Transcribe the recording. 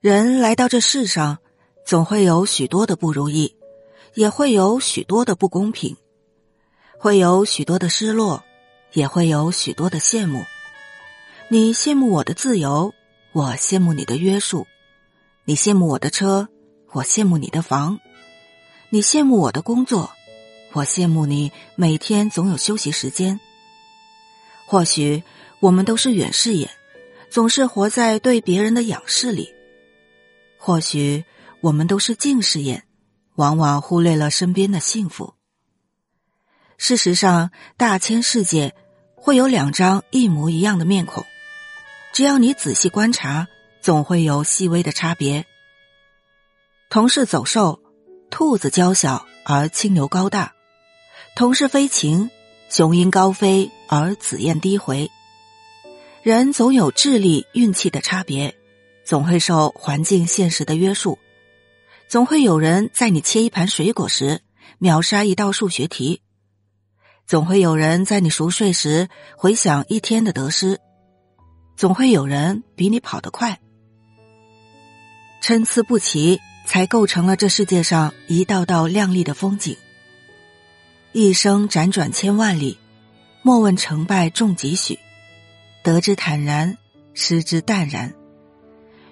人来到这世上，总会有许多的不如意，也会有许多的不公平，会有许多的失落，也会有许多的羡慕。你羡慕我的自由，我羡慕你的约束；你羡慕我的车，我羡慕你的房；你羡慕我的工作，我羡慕你每天总有休息时间。或许我们都是远视眼，总是活在对别人的仰视里；或许我们都是近视眼，往往忽略了身边的幸福。事实上，大千世界会有两张一模一样的面孔。只要你仔细观察，总会有细微的差别。同是走兽，兔子娇小而青牛高大；同是飞禽，雄鹰高飞而紫燕低回。人总有智力、运气的差别，总会受环境现实的约束，总会有人在你切一盘水果时秒杀一道数学题，总会有人在你熟睡时回想一天的得失。总会有人比你跑得快，参差不齐，才构成了这世界上一道道亮丽的风景。一生辗转千万里，莫问成败重几许，得之坦然，失之淡然。